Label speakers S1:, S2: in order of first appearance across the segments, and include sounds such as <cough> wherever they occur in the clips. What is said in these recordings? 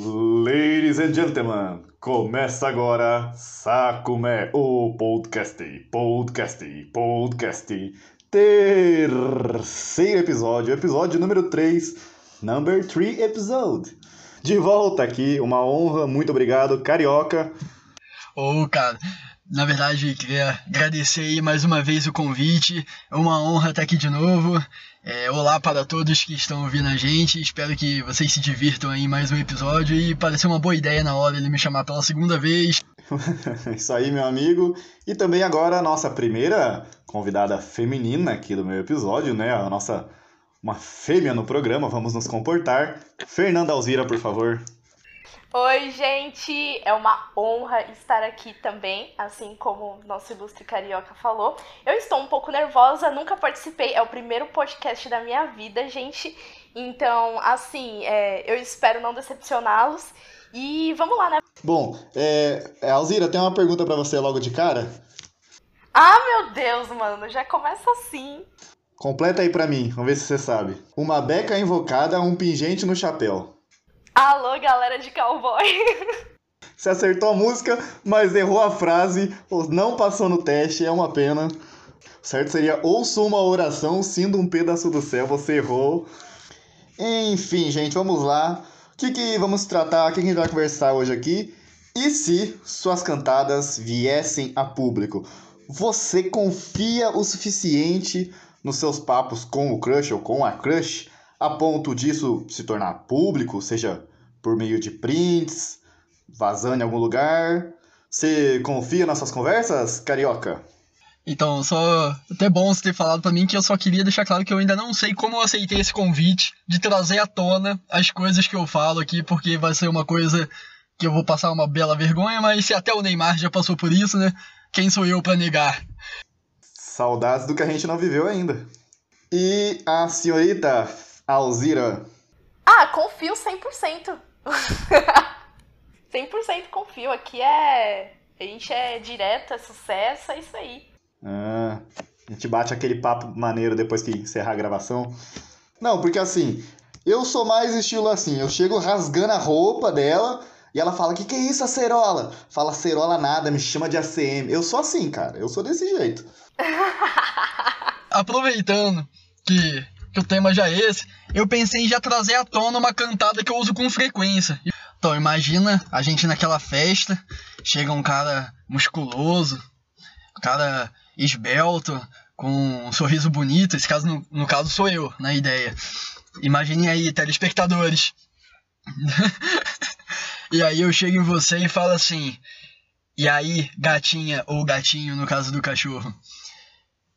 S1: Ladies and gentlemen, começa agora Sakume, o podcast, podcast, podcast, terceiro episódio, episódio número 3, number 3 episode. De volta aqui, uma honra, muito obrigado, Carioca.
S2: Ô, oh, cara, na verdade, queria agradecer aí mais uma vez o convite. É uma honra estar aqui de novo. É, olá para todos que estão ouvindo a gente. Espero que vocês se divirtam aí em mais um episódio. E pareceu uma boa ideia na hora ele me chamar pela segunda vez. <laughs>
S1: Isso aí, meu amigo. E também agora a nossa primeira convidada feminina aqui do meu episódio, né? A nossa uma fêmea no programa, vamos nos comportar. Fernanda Alzira, por favor.
S3: Oi, gente! É uma honra estar aqui também, assim como nosso ilustre carioca falou. Eu estou um pouco nervosa, nunca participei, é o primeiro podcast da minha vida, gente. Então, assim, é, eu espero não decepcioná-los. E vamos lá, né?
S1: Bom, é, é Alzira, tem uma pergunta para você logo de cara.
S3: Ah, meu Deus, mano, já começa assim.
S1: Completa aí pra mim, vamos ver se você sabe. Uma beca invocada, um pingente no chapéu.
S3: Alô, galera de cowboy.
S1: Você acertou a música, mas errou a frase, não passou no teste, é uma pena. Certo seria ouço uma oração, sendo um pedaço do céu, você errou. Enfim, gente, vamos lá. O que, que vamos tratar, o que, que a gente vai conversar hoje aqui? E se suas cantadas viessem a público? Você confia o suficiente nos seus papos com o crush ou com a crush a ponto disso se tornar público, seja por meio de prints, vazando em algum lugar? Você confia nas suas conversas, carioca?
S2: Então, só até bom você ter falado para mim que eu só queria deixar claro que eu ainda não sei como eu aceitei esse convite de trazer à tona as coisas que eu falo aqui, porque vai ser uma coisa que eu vou passar uma bela vergonha, mas se até o Neymar já passou por isso, né? Quem sou eu para negar?
S1: Saudades do que a gente não viveu ainda. E a senhorita Alzira?
S3: Ah, confio 100%. <laughs> 100% confio. Aqui é. A gente é direto, é sucesso, é isso aí.
S1: Ah, a gente bate aquele papo maneiro depois que encerrar a gravação. Não, porque assim, eu sou mais estilo assim, eu chego rasgando a roupa dela e ela fala: Que que é isso, acerola? Fala acerola nada, me chama de ACM. Eu sou assim, cara, eu sou desse jeito. <laughs>
S2: Aproveitando que que o tema já é esse, eu pensei em já trazer à tona uma cantada que eu uso com frequência. Então, imagina a gente naquela festa, chega um cara musculoso, um cara esbelto, com um sorriso bonito, esse caso, no, no caso sou eu, na ideia. Imaginem aí, telespectadores. <laughs> e aí eu chego em você e falo assim, e aí, gatinha ou gatinho, no caso do cachorro,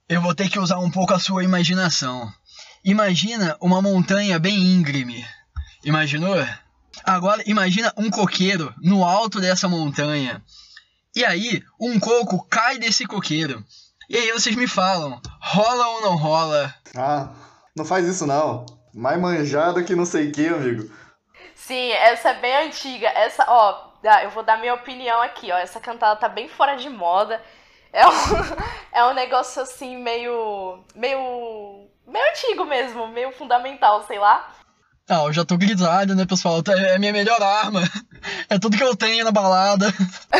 S2: eu vou ter que usar um pouco a sua imaginação. Imagina uma montanha bem íngreme. Imaginou? Agora imagina um coqueiro no alto dessa montanha. E aí, um coco cai desse coqueiro. E aí vocês me falam, rola ou não rola?
S1: Ah, não faz isso não. Mais manjada que não sei o que, amigo.
S3: Sim, essa é bem antiga. Essa, ó, eu vou dar minha opinião aqui, ó. Essa cantada tá bem fora de moda. É um, <laughs> é um negócio assim, meio. meio meio antigo mesmo, meio fundamental, sei lá.
S2: Ah, eu já tô grisalho, né, pessoal? É a minha melhor arma. <laughs> É tudo que eu tenho na balada.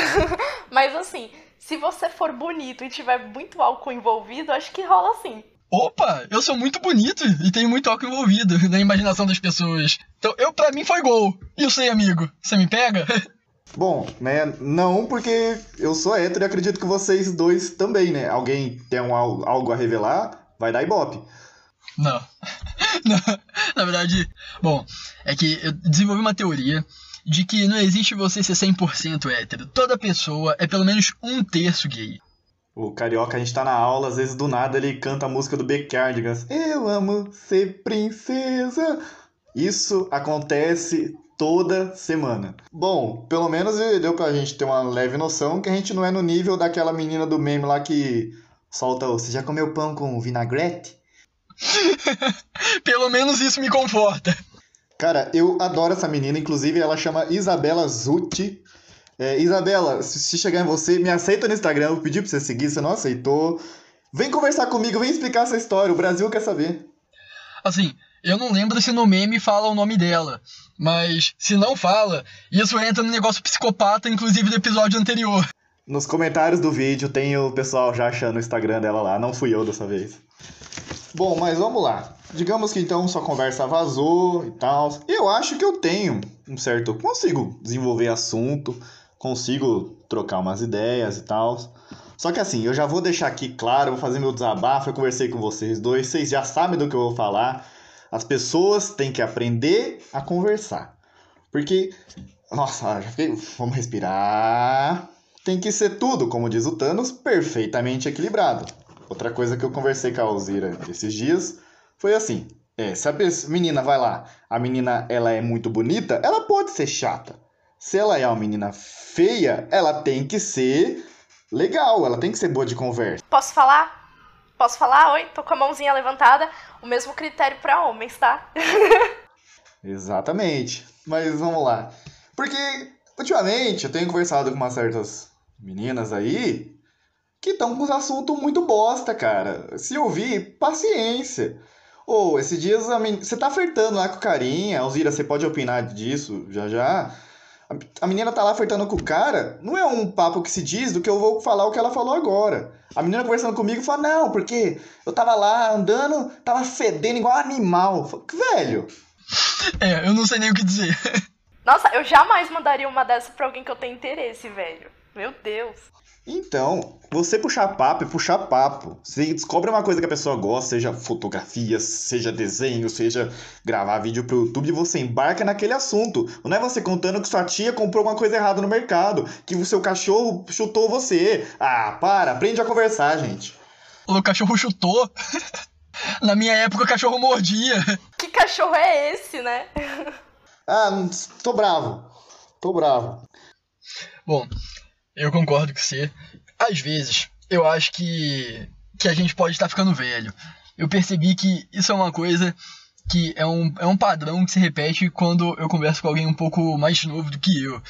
S2: <laughs>
S3: Mas assim, se você for bonito e tiver muito álcool envolvido, acho que rola sim.
S2: Opa, eu sou muito bonito e tenho muito álcool envolvido na imaginação das pessoas. Então, eu para mim foi gol. E eu sei, amigo, você me pega? <laughs>
S1: Bom, né, não porque eu sou hétero e acredito que vocês dois também, né? Alguém tem um, algo a revelar, vai dar ibope.
S2: Não. <laughs> não. Na verdade, bom, é que eu desenvolvi uma teoria de que não existe você ser 100% hétero. Toda pessoa é pelo menos um terço gay.
S1: O carioca, a gente tá na aula, às vezes do nada ele canta a música do B. Cardigans. Eu amo ser princesa. Isso acontece toda semana. Bom, pelo menos deu pra gente ter uma leve noção que a gente não é no nível daquela menina do meme lá que solta o Você já comeu pão com vinagrete? <laughs>
S2: Pelo menos isso me conforta.
S1: Cara, eu adoro essa menina, inclusive ela chama Isabela Zutti. É, Isabela, se chegar em você, me aceita no Instagram, eu pedi pra você seguir, você não aceitou. Vem conversar comigo, vem explicar essa história, o Brasil quer saber.
S2: Assim, Eu não lembro se no meme fala o nome dela. Mas se não fala, isso entra no negócio psicopata, inclusive do episódio anterior.
S1: Nos comentários do vídeo tem o pessoal já achando o Instagram dela lá. Não fui eu dessa vez. Bom, mas vamos lá. Digamos que então sua conversa vazou e tal. Eu acho que eu tenho um certo. Consigo desenvolver assunto, consigo trocar umas ideias e tal. Só que assim, eu já vou deixar aqui claro, vou fazer meu desabafo. Eu conversei com vocês dois, vocês já sabem do que eu vou falar. As pessoas têm que aprender a conversar. Porque. Nossa, já fiquei. Vamos respirar. Tem que ser tudo, como diz o Thanos, perfeitamente equilibrado. Outra coisa que eu conversei com a Alzira esses dias foi assim: é, se a menina vai lá, a menina ela é muito bonita, ela pode ser chata. Se ela é uma menina feia, ela tem que ser legal, ela tem que ser boa de conversa.
S3: Posso falar? Posso falar? Oi, tô com a mãozinha levantada. O mesmo critério para homens, tá? <laughs>
S1: Exatamente. Mas vamos lá. Porque ultimamente eu tenho conversado com umas certas meninas aí que estão com os assuntos muito bosta, cara. Se ouvir, paciência. Ou, oh, esses dias a men... você tá flertando lá com carinha, Alzira, você pode opinar disso já já. A menina tá lá flertando com o cara, não é um papo que se diz do que eu vou falar o que ela falou agora. A menina conversando comigo fala, não, porque eu tava lá andando, tava fedendo igual animal. Falo, Velho.
S2: É, eu não sei nem o que dizer.
S3: Nossa, eu jamais mandaria uma dessa pra alguém que eu tenho interesse, velho. Meu Deus.
S1: Então, você puxar papo é puxar papo. Você descobre uma coisa que a pessoa gosta, seja fotografia, seja desenho, seja gravar vídeo pro YouTube, e você embarca naquele assunto. Não é você contando que sua tia comprou uma coisa errada no mercado, que o seu cachorro chutou você. Ah, para, aprende a conversar, gente.
S2: O cachorro chutou? <laughs> Na minha época o cachorro mordia. <laughs>
S3: Que cachorro é esse, né?
S1: ah, tô bravo. Tô bravo.
S2: Bom, eu concordo com você. Às vezes, eu acho que, que a gente pode estar ficando velho. Eu percebi que isso é uma coisa que é um, é um padrão que se repete quando eu converso com alguém um pouco mais novo do que eu.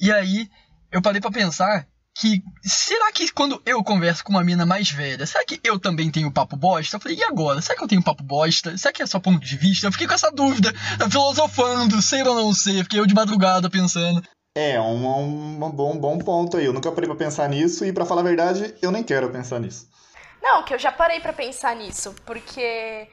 S2: E aí, eu parei para pensar que será que quando eu converso com uma mina mais velha, será que eu também tenho papo bosta? Eu falei, e agora? Será que eu tenho papo bosta? Será que é só ponto de vista? Eu fiquei com essa dúvida, filosofando, sei ou não sei, fiquei eu de madrugada pensando.
S1: É, um, um, um, bom, bom ponto aí. Eu nunca parei pra pensar nisso e, para falar a verdade, eu nem quero pensar nisso.
S3: Não, que eu já parei para pensar nisso, porque,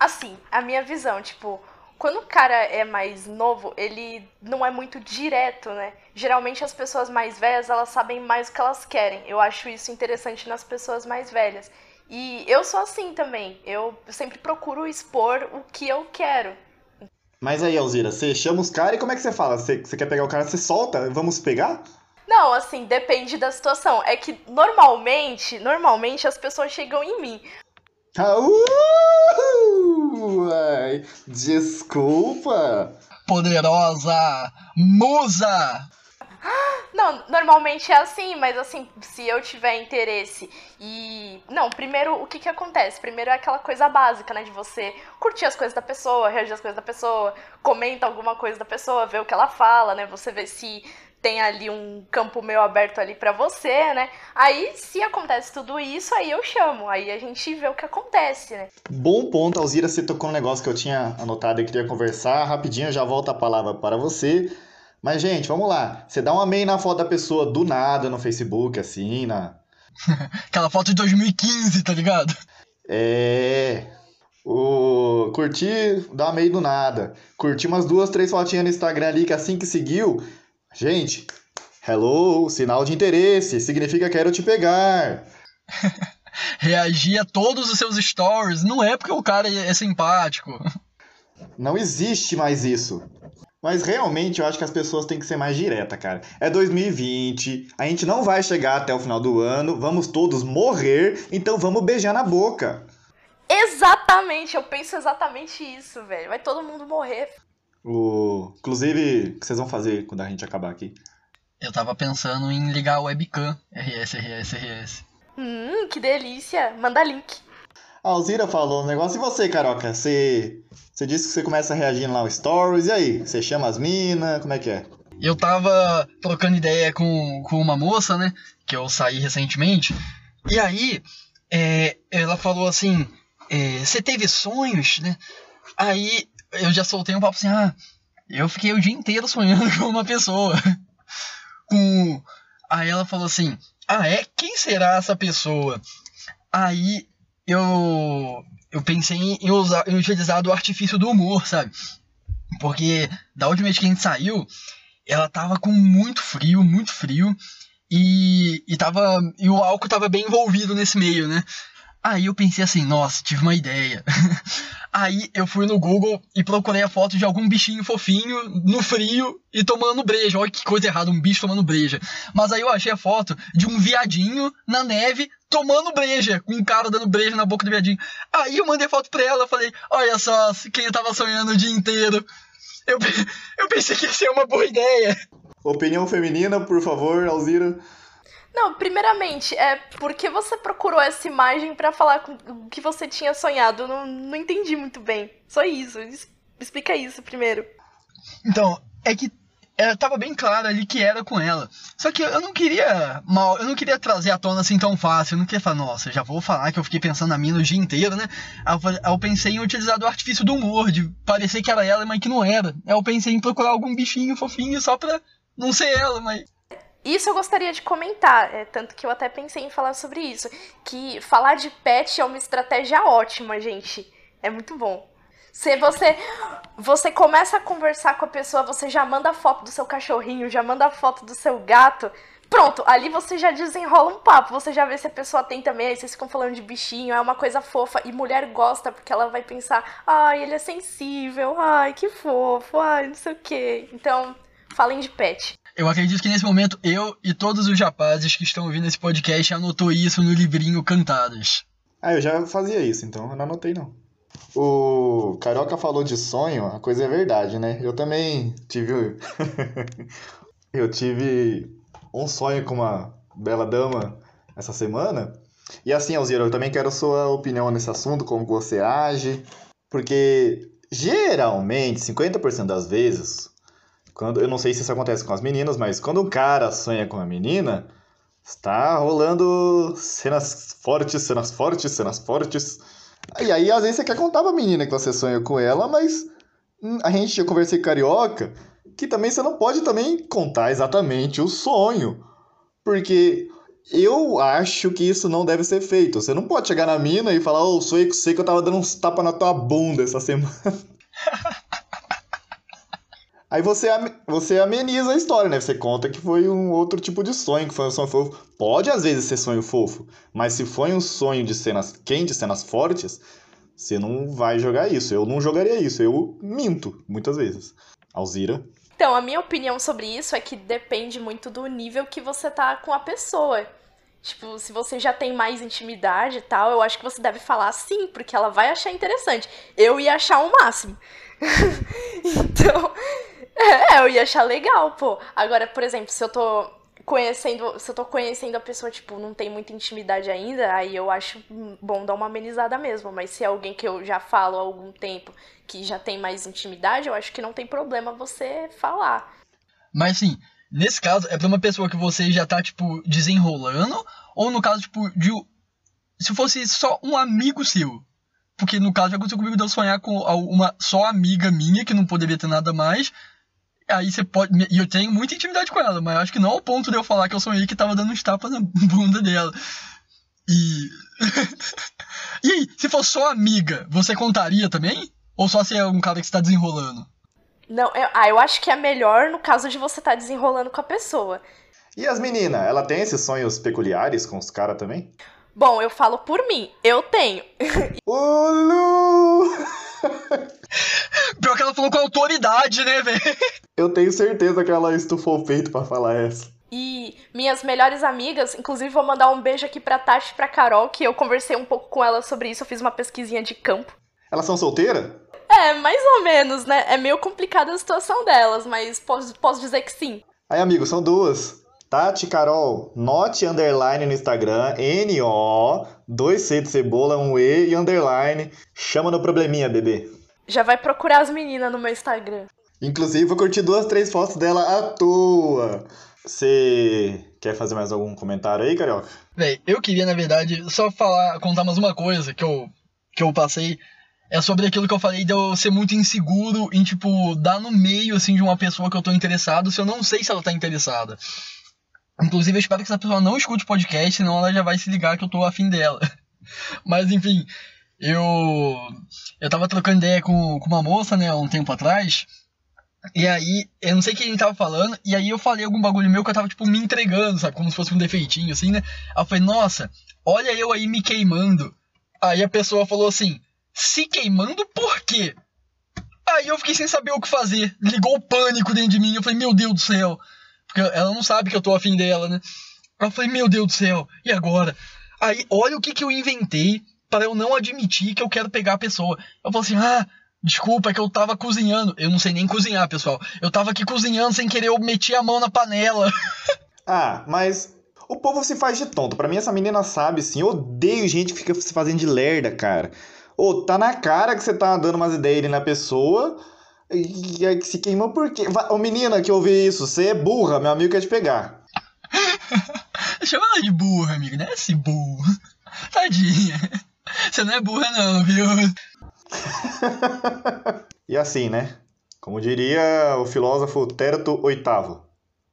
S3: assim, a minha visão, tipo, quando o cara é mais novo, ele não é muito direto, né? Geralmente as pessoas mais velhas, elas sabem mais o que elas querem. Eu acho isso interessante nas pessoas mais velhas. E eu sou assim também. Eu sempre procuro expor o que eu quero.
S1: Mas aí, Alzira, você chama os caras e como é que você fala? Você, você quer pegar o cara, você solta? Vamos pegar?
S3: Não, assim, depende da situação. É que normalmente, normalmente as pessoas chegam em mim.
S1: Ah, uh, ai, desculpa.
S2: Poderosa musa.
S3: Não, normalmente é assim, mas assim, se eu tiver interesse e. Não, primeiro, o que que acontece? Primeiro é aquela coisa básica, né? De você curtir as coisas da pessoa, reagir às coisas da pessoa, comenta alguma coisa da pessoa, ver o que ela fala, né? Você vê se tem ali um campo meio aberto ali para você, né? Aí, se acontece tudo isso, aí eu chamo. Aí a gente vê o que acontece, né?
S1: Bom ponto, Alzira, você tocou um negócio que eu tinha anotado e queria conversar. Rapidinho, já volto a palavra para você. Mas, gente, vamos lá. Você dá um amém na foto da pessoa do nada no Facebook, assim, na. <laughs>
S2: Aquela foto de 2015, tá ligado?
S1: É. O... Curtir, dá um amei do nada. Curtir umas duas, três fotinhas no Instagram ali, que assim que seguiu. Gente, hello, sinal de interesse, significa quero te pegar. <laughs>
S2: Reagir a todos os seus stories, não é porque o cara é simpático.
S1: Não existe mais isso. Mas realmente eu acho que as pessoas têm que ser mais direta, cara. É 2020, a gente não vai chegar até o final do ano, vamos todos morrer, então vamos beijar na boca.
S3: Exatamente, eu penso exatamente isso, velho. Vai todo mundo morrer.
S1: O... Inclusive, o que vocês vão fazer quando a gente acabar aqui?
S2: Eu tava pensando em ligar o webcam. RS, RS, RS.
S3: Hum, que delícia. Manda link.
S1: A Alzira falou um negócio. E você, Caroca? Você, você disse que você começa reagindo lá no Stories. E aí? Você chama as minas? Como é que é?
S2: Eu tava trocando ideia com, com uma moça, né? Que eu saí recentemente. E aí, é, ela falou assim: é, Você teve sonhos, né? Aí eu já soltei um papo assim, ah, eu fiquei o dia inteiro sonhando <laughs> com uma pessoa. Com. Aí ela falou assim, ah, é? Quem será essa pessoa? Aí eu. Eu pensei em, usar, em utilizar do artifício do humor, sabe? Porque da última vez que a gente saiu, ela tava com muito frio, muito frio. E, e, tava, e o álcool tava bem envolvido nesse meio, né? Aí eu pensei assim, nossa, tive uma ideia. <laughs> Aí eu fui no Google e procurei a foto de algum bichinho fofinho no frio e tomando breja. Olha que coisa errada, um bicho tomando breja. Mas aí eu achei a foto de um viadinho na neve tomando breja, com um cara dando breja na boca do viadinho. Aí eu mandei foto pra ela, falei, olha só, quem eu tava sonhando o dia inteiro. Eu, <laughs> eu pensei que ia ser uma boa ideia.
S1: Opinião feminina, por favor, Alzira.
S3: Não, primeiramente, é porque você procurou essa imagem para falar com o que você tinha sonhado. Não, não entendi muito bem. Só isso. Explica isso primeiro.
S2: Então, é que é, tava bem claro ali que era com ela. Só que eu não queria mal, eu não queria trazer à tona assim tão fácil. Eu não queria falar, nossa, já vou falar que eu fiquei pensando na mina o dia inteiro, né? Eu, eu pensei em utilizar do artifício do humor, de parecer que era ela, mas que não era. Eu pensei em procurar algum bichinho fofinho só pra não ser ela, mas
S3: isso eu gostaria de comentar, é, tanto que eu até pensei em falar sobre isso. Que falar de pet é uma estratégia ótima, gente. É muito bom. Se você, você começa a conversar com a pessoa, você já manda foto do seu cachorrinho, já manda foto do seu gato. Pronto, ali você já desenrola um papo, você já vê se a pessoa tem também, aí vocês ficam falando de bichinho, é uma coisa fofa, e mulher gosta, porque ela vai pensar, ai, ele é sensível, ai, que fofo, ai, não sei o quê. Então, falem de pet.
S2: Eu acredito que nesse momento eu e todos os rapazes que estão ouvindo esse podcast anotou isso no livrinho Cantadas.
S1: Ah, eu já fazia isso, então eu não anotei não. O Carioca falou de sonho, a coisa é verdade, né? Eu também tive. <laughs> eu tive um sonho com uma bela dama essa semana. E assim, Alzira, eu também quero sua opinião nesse assunto, como você age. Porque geralmente, 50% das vezes, quando, eu não sei se isso acontece com as meninas, mas quando um cara sonha com uma menina, está rolando cenas fortes, cenas fortes, cenas fortes. E aí, às vezes, você quer contar pra menina que você sonha com ela, mas hum, a gente, eu conversei com carioca, que também você não pode também contar exatamente o sonho. Porque eu acho que isso não deve ser feito. Você não pode chegar na mina e falar, ô, oh, sonhei com você que eu tava dando uns tapas na tua bunda essa <laughs> semana. Aí você, você ameniza a história, né? Você conta que foi um outro tipo de sonho, que foi um sonho fofo. Pode às vezes ser sonho fofo, mas se foi um sonho de cenas quentes, cenas fortes, você não vai jogar isso. Eu não jogaria isso, eu minto muitas vezes. Alzira.
S3: Então, a minha opinião sobre isso é que depende muito do nível que você tá com a pessoa. Tipo, se você já tem mais intimidade e tal, eu acho que você deve falar sim, porque ela vai achar interessante. Eu ia achar o máximo. <laughs> então, eu ia achar legal, pô. Agora, por exemplo, se eu tô conhecendo, se eu tô conhecendo a pessoa, tipo, não tem muita intimidade ainda, aí eu acho bom dar uma amenizada mesmo. Mas se é alguém que eu já falo há algum tempo, que já tem mais intimidade, eu acho que não tem problema você falar.
S2: Mas assim, nesse caso, é pra uma pessoa que você já tá, tipo, desenrolando, ou no caso, tipo, de. Se fosse só um amigo seu. Porque no caso já aconteceu comigo de eu sonhar com uma só amiga minha, que não poderia ter nada mais, Aí você pode. E eu tenho muita intimidade com ela, mas acho que não ao ponto de eu falar que eu sonhei que tava dando uns tapas na bunda dela. E. <laughs> e aí, se for só amiga, você contaria também? Ou só se é um cara que está desenrolando?
S3: Não, eu, ah, eu acho que é melhor no caso de você estar tá desenrolando com a pessoa.
S1: E as meninas, ela tem esses sonhos peculiares com os caras também?
S3: Bom, eu falo por mim, eu tenho.
S1: Olu! <laughs>
S2: Pior que ela falou com autoridade, né, velho?
S1: Eu tenho certeza que ela estufou o peito pra falar essa.
S3: E minhas melhores amigas, inclusive vou mandar um beijo aqui pra Tati e pra Carol, que eu conversei um pouco com elas sobre isso, eu fiz uma pesquisinha de campo.
S1: Elas são solteiras?
S3: É, mais ou menos, né? É meio complicada a situação delas, mas posso, posso dizer que sim.
S1: Aí, amigo, são duas. Tati Carol, note underline no Instagram, N-O, 2C de cebola, um E e underline. Chama no probleminha, bebê.
S3: Já vai procurar as meninas no meu Instagram.
S1: Inclusive, vou curtir duas, três fotos dela à toa. Você quer fazer mais algum comentário aí, Carioca?
S2: Véi, eu queria, na verdade, só falar, contar mais uma coisa que eu, que eu passei é sobre aquilo que eu falei de eu ser muito inseguro em, tipo, dar no meio, assim, de uma pessoa que eu tô interessado se eu não sei se ela tá interessada. Inclusive, eu espero que essa pessoa não escute o podcast, senão ela já vai se ligar que eu tô afim dela. <laughs> Mas, enfim, eu. Eu tava trocando ideia com, com uma moça, né, um tempo atrás. E aí, eu não sei o que a gente tava falando, e aí eu falei algum bagulho meu que eu tava, tipo, me entregando, sabe? Como se fosse um defeitinho, assim, né? Aí eu falei, nossa, olha eu aí me queimando. Aí a pessoa falou assim, se queimando por quê? Aí eu fiquei sem saber o que fazer. Ligou o pânico dentro de mim. Eu falei, meu Deus do céu. Porque ela não sabe que eu tô afim dela, né? Eu falei, meu Deus do céu, e agora? Aí, olha o que, que eu inventei para eu não admitir que eu quero pegar a pessoa. Eu falei assim, ah, desculpa, é que eu tava cozinhando. Eu não sei nem cozinhar, pessoal. Eu tava aqui cozinhando sem querer, eu meti a mão na panela. <laughs>
S1: ah, mas o povo se faz de tonto. Para mim, essa menina sabe, sim. Eu odeio gente que fica se fazendo de lerda, cara. Ô, tá na cara que você tá dando umas ideias ali na pessoa e aí se queimou por quê? Ô menina que ouviu isso, você é burra, meu amigo quer te pegar. <laughs>
S2: Chama ela de burra, amigo, não é assim burra. <laughs> Tadinha. Você não é burra não, viu? <laughs>
S1: e assim, né? Como diria o filósofo Terto VIII.